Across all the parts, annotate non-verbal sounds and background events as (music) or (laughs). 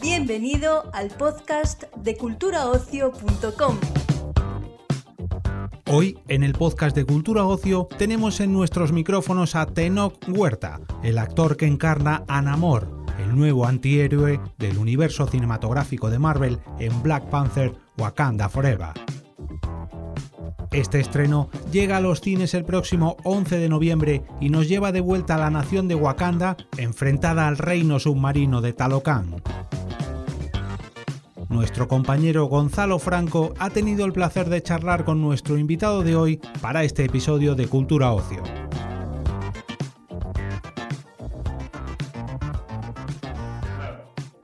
Bienvenido al podcast de culturaocio.com. Hoy, en el podcast de Cultura Ocio, tenemos en nuestros micrófonos a Tenoch Huerta, el actor que encarna a Namor, el nuevo antihéroe del universo cinematográfico de Marvel en Black Panther Wakanda Forever. Este estreno llega a los cines el próximo 11 de noviembre y nos lleva de vuelta a la nación de Wakanda enfrentada al reino submarino de Talocan. Nuestro compañero Gonzalo Franco ha tenido el placer de charlar con nuestro invitado de hoy para este episodio de Cultura Ocio.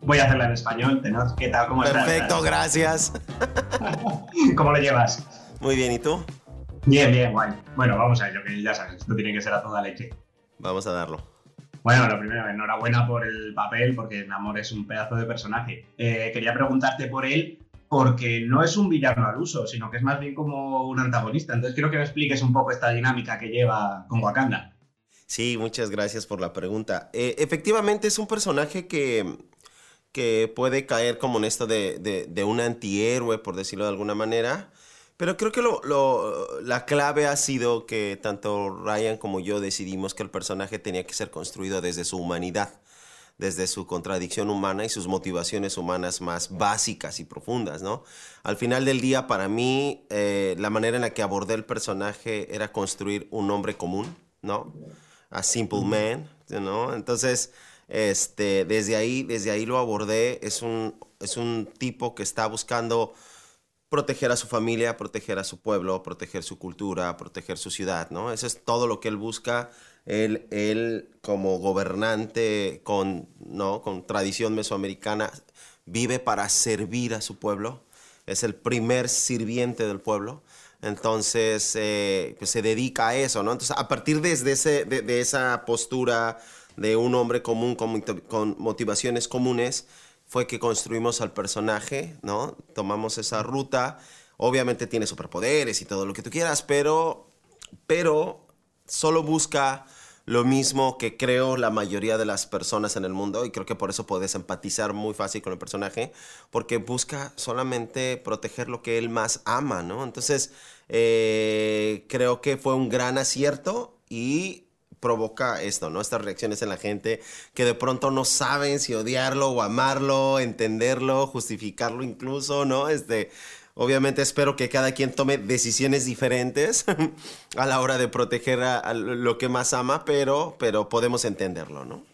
Voy a hacerla en español, Tenor. ¿Qué tal? ¿Cómo estás? Perfecto, gracias. (laughs) ¿Cómo lo llevas? Muy bien, ¿y tú? Bien, bien, guay. Bueno, vamos a ello, que ya sabes, esto tiene que ser a toda leche. Vamos a darlo. Bueno, lo primero, enhorabuena por el papel, porque Namor es un pedazo de personaje. Eh, quería preguntarte por él, porque no es un villano al uso, sino que es más bien como un antagonista. Entonces quiero que me expliques un poco esta dinámica que lleva con Wakanda. Sí, muchas gracias por la pregunta. Eh, efectivamente es un personaje que, que puede caer como en esto de, de, de un antihéroe, por decirlo de alguna manera. Pero creo que lo, lo, la clave ha sido que tanto Ryan como yo decidimos que el personaje tenía que ser construido desde su humanidad, desde su contradicción humana y sus motivaciones humanas más básicas y profundas, ¿no? Al final del día, para mí, eh, la manera en la que abordé el personaje era construir un hombre común, ¿no? A simple man, ¿no? Entonces, este, desde ahí, desde ahí lo abordé. Es un, es un tipo que está buscando proteger a su familia, proteger a su pueblo, proteger su cultura, proteger su ciudad, ¿no? Eso es todo lo que él busca. Él, él como gobernante con, ¿no? con tradición mesoamericana, vive para servir a su pueblo. Es el primer sirviente del pueblo. Entonces, eh, pues se dedica a eso, ¿no? Entonces, a partir desde ese, de, de esa postura de un hombre común con, con motivaciones comunes, fue que construimos al personaje, ¿no? Tomamos esa ruta. Obviamente tiene superpoderes y todo lo que tú quieras, pero, pero solo busca lo mismo que creo la mayoría de las personas en el mundo y creo que por eso puedes empatizar muy fácil con el personaje porque busca solamente proteger lo que él más ama, ¿no? Entonces eh, creo que fue un gran acierto y provoca esto, ¿no? Estas reacciones en la gente que de pronto no saben si odiarlo o amarlo, entenderlo, justificarlo incluso, ¿no? Este, obviamente espero que cada quien tome decisiones diferentes (laughs) a la hora de proteger a, a, lo que más ama, pero, pero podemos entenderlo, ¿no?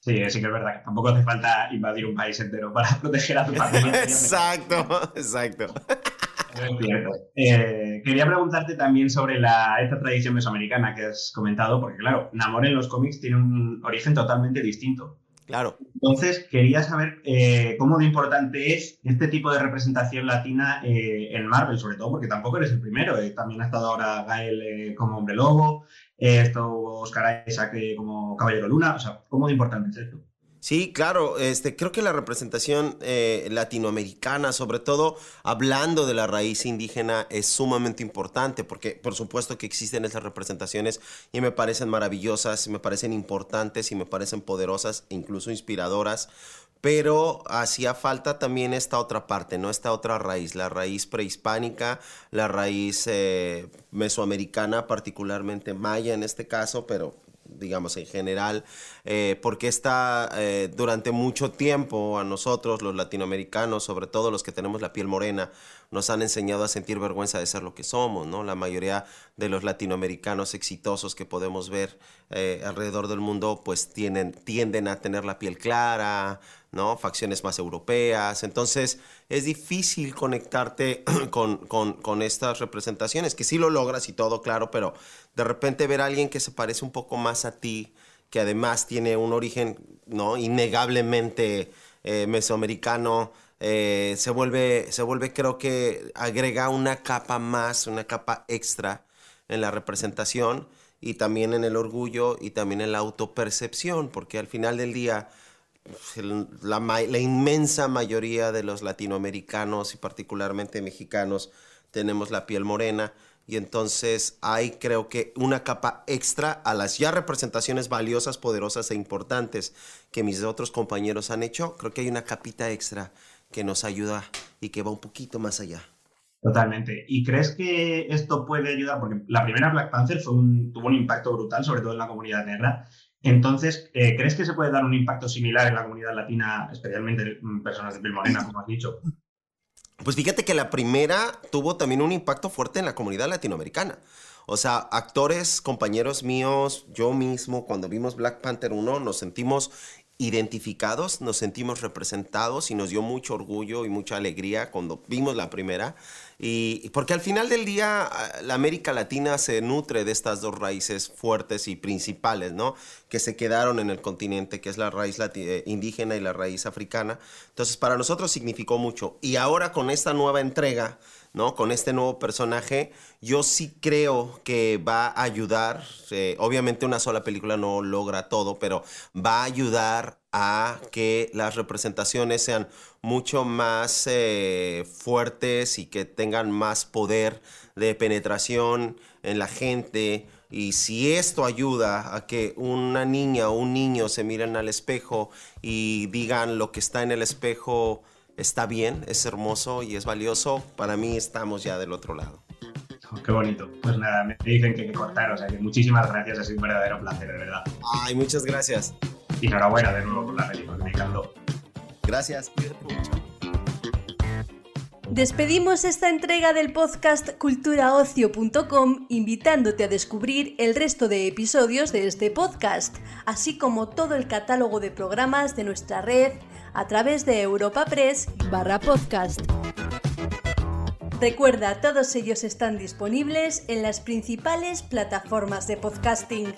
Sí, sí que es verdad que tampoco hace falta invadir un país entero para (laughs) proteger a tu familia. (laughs) exacto, exacto. Eh, quería preguntarte también sobre la, esta tradición mesoamericana que has comentado, porque claro, Namor en los cómics tiene un origen totalmente distinto. Claro. Entonces, quería saber eh, cómo de importante es este tipo de representación latina eh, en Marvel, sobre todo porque tampoco eres el primero. Eh, también ha estado ahora Gael como Hombre Lobo, estuvo Oscar Isaac como Caballero Luna. O sea, ¿cómo de importante es esto? Sí, claro, este, creo que la representación eh, latinoamericana, sobre todo hablando de la raíz indígena, es sumamente importante porque por supuesto que existen esas representaciones y me parecen maravillosas, me parecen importantes y me parecen poderosas e incluso inspiradoras, pero hacía falta también esta otra parte, ¿no? Esta otra raíz, la raíz prehispánica, la raíz eh, mesoamericana, particularmente maya en este caso, pero digamos en general, eh, porque está eh, durante mucho tiempo a nosotros, los latinoamericanos, sobre todo los que tenemos la piel morena, nos han enseñado a sentir vergüenza de ser lo que somos, ¿no? La mayoría de los latinoamericanos exitosos que podemos ver eh, alrededor del mundo, pues tienen, tienden a tener la piel clara, ¿no? Facciones más europeas. Entonces, es difícil conectarte (clears throat) con, con, estas representaciones, que sí lo logras y todo, claro, pero de repente ver a alguien que se parece un poco más a ti, que además tiene un origen, ¿no? Innegablemente eh, mesoamericano, eh, se, vuelve, se vuelve, creo que agrega una capa más, una capa extra en la representación y también en el orgullo y también en la autopercepción, porque al final del día la, la, inmensa mayoría de los latinoamericanos y particularmente mexicanos tenemos la piel morena y entonces hay creo que una capa extra a las ya representaciones valiosas, poderosas e importantes que mis otros compañeros han hecho. Creo que hay una capita extra que nos ayuda y que va un poquito más allá. Totalmente. ¿Y crees que esto puede ayudar? Porque la primera Black Panther fue un, tuvo un impacto brutal, sobre todo en la comunidad negra. Entonces, eh, ¿crees que se puede dar un impacto similar en la comunidad latina, especialmente en personas de piel morena, como has dicho? Pues fíjate que la primera tuvo también un impacto fuerte en la comunidad latinoamericana. O sea, actores, compañeros míos, yo mismo, cuando vimos Black Panther 1, nos sentimos identificados, nos sentimos representados y nos dio mucho orgullo y mucha alegría cuando vimos la primera. Y porque al final del día ah, la América Latina se nutre de estas dos raíces fuertes y principales, ¿no? Que se quedaron en el continente, que es la raíz eh, indígena y la raíz africana. Entonces para nosotros significó mucho. Y ahora con esta nueva entrega, ¿no? Con este nuevo personaje, yo sí creo que va a ayudar, eh, obviamente una sola película no logra todo, pero va a ayudar a que las representaciones sean mucho más eh, fuertes y que tengan más poder de penetración en la gente. Y si esto ayuda a que una niña o un niño se miren al espejo y digan lo que está en el espejo, está bien, es hermoso y es valioso, para mí estamos ya del otro lado. Oh, qué bonito. Pues nada, me dicen que hay que cortar, o sea que muchísimas gracias, ha sido un verdadero placer, de verdad. Ay, muchas gracias. Y enhorabuena de nuevo por la película, me encantó. Gracias. Despedimos esta entrega del podcast culturaocio.com invitándote a descubrir el resto de episodios de este podcast, así como todo el catálogo de programas de nuestra red a través de Europa Press barra podcast. Recuerda, todos ellos están disponibles en las principales plataformas de podcasting.